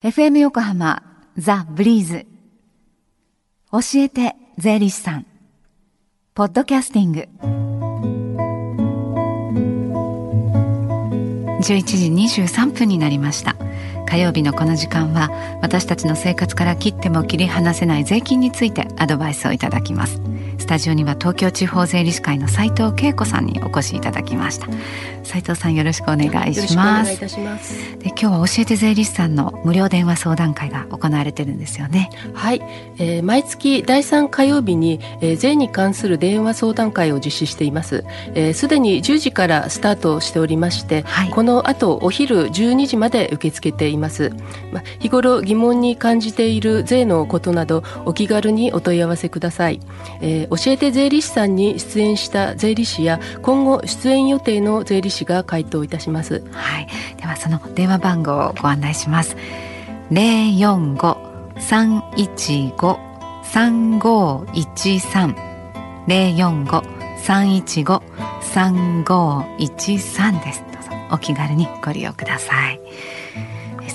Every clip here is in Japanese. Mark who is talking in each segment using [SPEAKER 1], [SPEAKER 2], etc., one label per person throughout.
[SPEAKER 1] FM 横浜ザ・ブリーズ。教えて税理士さん。ポッドキャスティング。11時23分になりました。火曜日のこの時間は私たちの生活から切っても切り離せない税金についてアドバイスをいただきます。タジオには東京地方税理士会の斉藤恵子さんにお越しいただきました。斉藤さんよろしくお願いします。
[SPEAKER 2] で
[SPEAKER 1] 今日は教えて税理士さんの無料電話相談会が行われてるんですよね。
[SPEAKER 2] はい、えー、毎月第3火曜日に、えー、税に関する電話相談会を実施しています。すで、えー、に10時からスタートしておりまして、はい、この後お昼12時まで受け付けています、まあ、日頃疑問に感じている税のことなどお気軽にお問い合わせください、えー、教教えて税理士さんに出演した税理士や今後出演予定の税理士が回答いたします。
[SPEAKER 1] はい、ではその電話番号をご案内します。零四五三一五三五一三零四五三一五三五一三です。どうぞお気軽にご利用ください。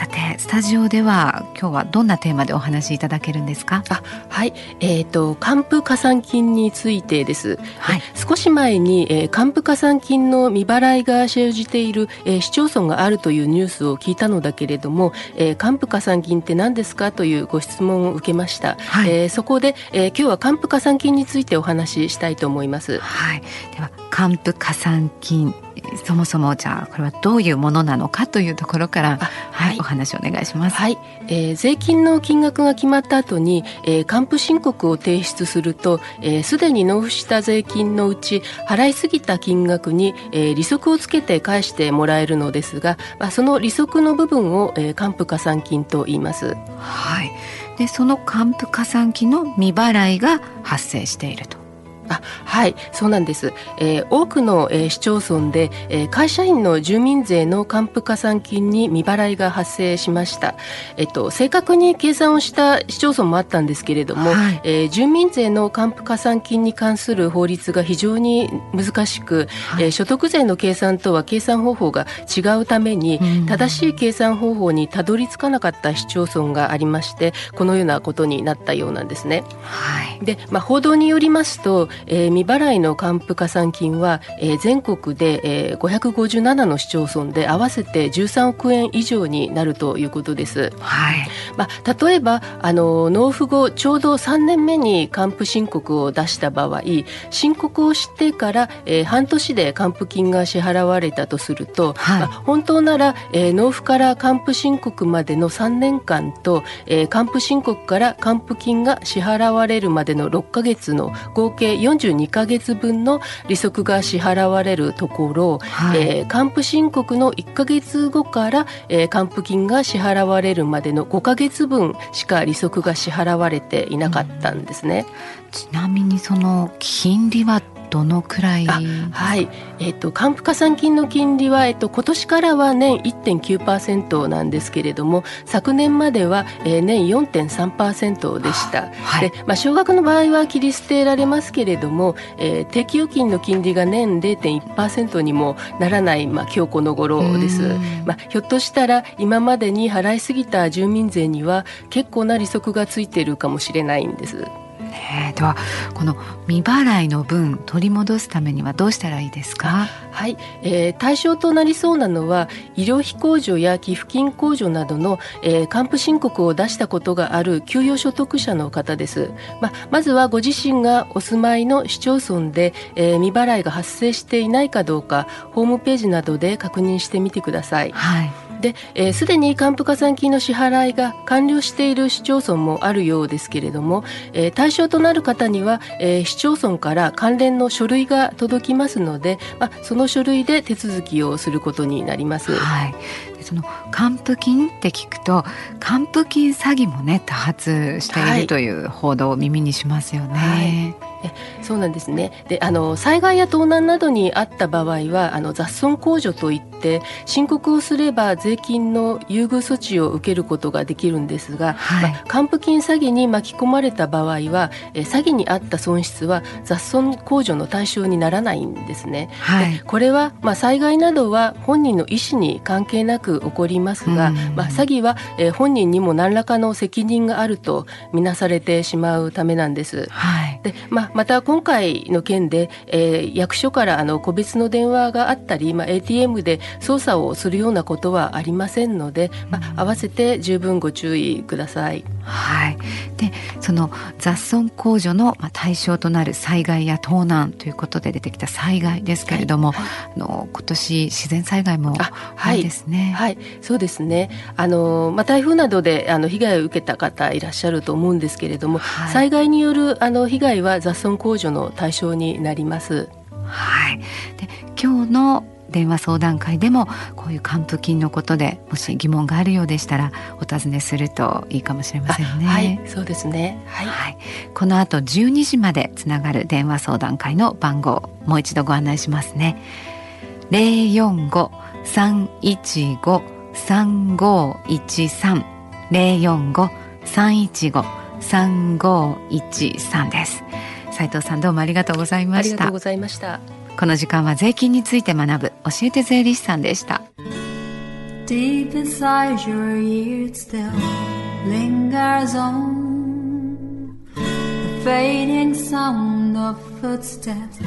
[SPEAKER 1] さてスタジオでは今日はどんなテーマでお話しいただけるんですか？
[SPEAKER 2] あはい。えっ、ー、と還付加算金についてです、はい、少し前に、えー、還付加算金の未払いが生じている、えー、市町村があるというニュースを聞いたのだけれども、えー、還付加算金って何ですかというご質問を受けました、はい、えー、そこで、えー、今日は還付加算金についてお話ししたいと思います。
[SPEAKER 1] はい。では還付加算金そもそもじゃあこれはどういうものなのかというところから、はい、お話をお願いします。
[SPEAKER 2] はい、えー、税金の金額が決まった後に、えー、還付申告を提出すると、す、えー、で、に納付した税金のうち払いすぎた金額に、えー、利息をつけて返してもらえるのですが、まあ、その利息の部分を、えー、還付加算金と言います。
[SPEAKER 1] はい。でその還付加算金の未払いが発生していると。
[SPEAKER 2] あはいそうなんです、えー、多くの、えー、市町村で、えー、会社員の住民税の還付加算金に未払いが発生しました、えっと、正確に計算をした市町村もあったんですけれども、はい、えー、住民税の還付加算金に関する法律が非常に難しく、はい、えー、所得税の計算とは計算方法が違うために、正しい計算方法にたどり着かなかった市町村がありましてこのようなことになったようなんですね。はい、で、まあ、報道によりますとえー、未払いの還付加算金は、えー、全国で、えー、557の市町村で合わせて13億円以上になるということです。はいまあ、例えばあの納付後ちょうど3年目に還付申告を出した場合申告をしてから、えー、半年で還付金が支払われたとすると、はい、まあ、本当なら、えー、納付から還付申告までの3年間と、えー、還付申告から還付金が支払われるまでの6か月の合計42か月分の利息が支払われるところ、はい、えー、還付申告の1か月後から、えー、還付金が支払われるまでの5か月分しか利息が支払われていなかったんですね。
[SPEAKER 1] うん、ちなみにその金利はどのくらい？
[SPEAKER 2] はい、えっ、ー、と還付加算金の金利はえっ、ー、と今年からは年1.9%なんですけれども昨年までは、えー、年4.3%でした。はい、でまあ少額の場合は切り捨てられますけれども、えー、定期預金の金利が年0.1%にもならないまあ今日この頃です。まあひょっとしたら今までに払いすぎた住民税には結構な利息がついているかもしれないんです。
[SPEAKER 1] ね、ではこの未払いの分取り戻すためにはどうしたらいいですか？
[SPEAKER 2] はい、えー、対象となりそうなのは医療費控除や寄付金控除などの、えー、還付申告を出したことがある給与所得者の方です、ままずはご自身がお住まいの市町村で、えー、未払いが発生していないかどうかホームページなどで確認してみてください。はい。で、えす、でに還付加算金の支払いが完了している市町村もあるようですけれども、えー、対象となる方には、えー、市町村から関連の書類が届きますので、まあ、その書類で手続きをすることになります。
[SPEAKER 1] はい、その還付金って聞くと還付金詐欺もね多発しているという報道を耳にしますよね。はい。
[SPEAKER 2] そうなんですね。であの災害や盗難などにあった場合はあの雑損控除といって申告をすれば税金の優遇措置を受けることができるんですが、はい、まあ、還付金詐欺に巻き込まれた場合はえ詐欺にあった損失は雑損控除の対象にならないんですね。はい、これは、まあ、災害などは本人の意思に関係なくく起こりますが、まあ、詐欺は、えー、本人にも何らかの責任があるとみなされてしまうためなんです。はい、でまあ、また今回の件で、えー、役所からあの個別の電話があったり、まあ、ATM で操作をするようなことはありませんので、まあ、合わせて十分ご注意ください。
[SPEAKER 3] はい、でその雑損控除の対象となる災害や盗難ということで出てきた災害ですけれども、はい、あの今年自然災害も多いですね。
[SPEAKER 2] はい、はい、そうですね。あのまあ台風などであの被害を受けた方いらっしゃると思うんですけれども、はい、災害によるあの被害は雑損控除の対象になります。
[SPEAKER 3] はい。で今日の電話相談会でもこういう還付金のことでもし疑問があるようでしたらお尋ねするといいかもしれませんね。
[SPEAKER 2] はい、そうですね。はい、はい、
[SPEAKER 3] この後12時までつながる電話相談会の番号もう一度ご案内しますね。零四五三一五三五一三零四五三一五三五一三です。斉藤さんどうもありがとうございました。あり
[SPEAKER 2] がとうございました。
[SPEAKER 3] この時間は税金について学ぶ教えて税理士さんでした Deep inside your ears still lingers on The fading sound of footsteps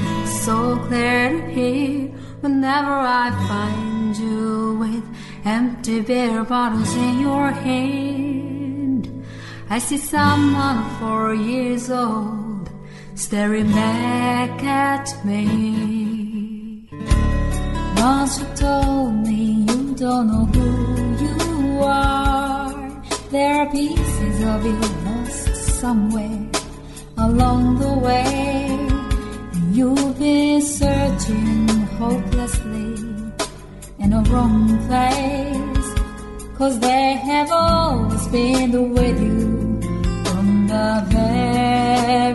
[SPEAKER 3] So clear to hear Whenever I find you with Empty beer bottles in your hand I see someone four years old Staring back at me once you told me you don't know who you are. There are pieces of you lost somewhere along the way. And you've been searching hopelessly in a wrong place. Cause they have always been with you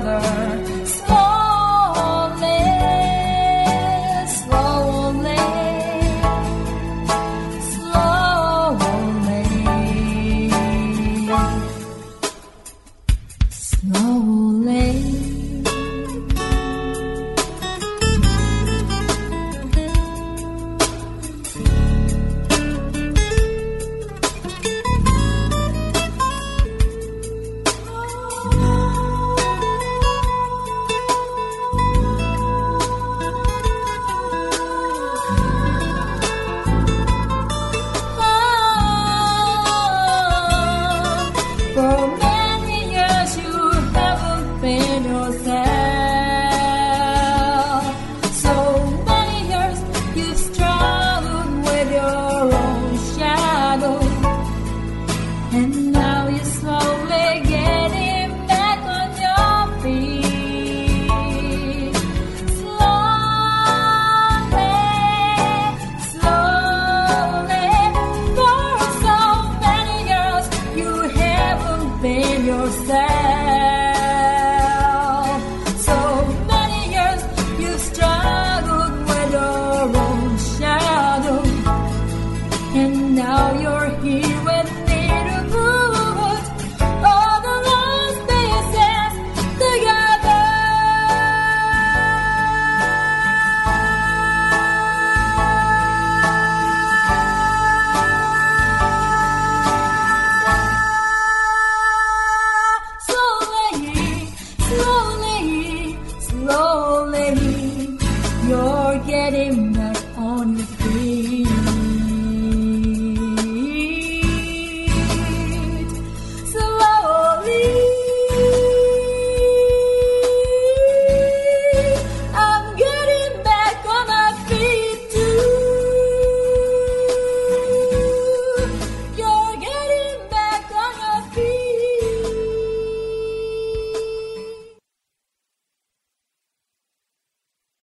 [SPEAKER 3] another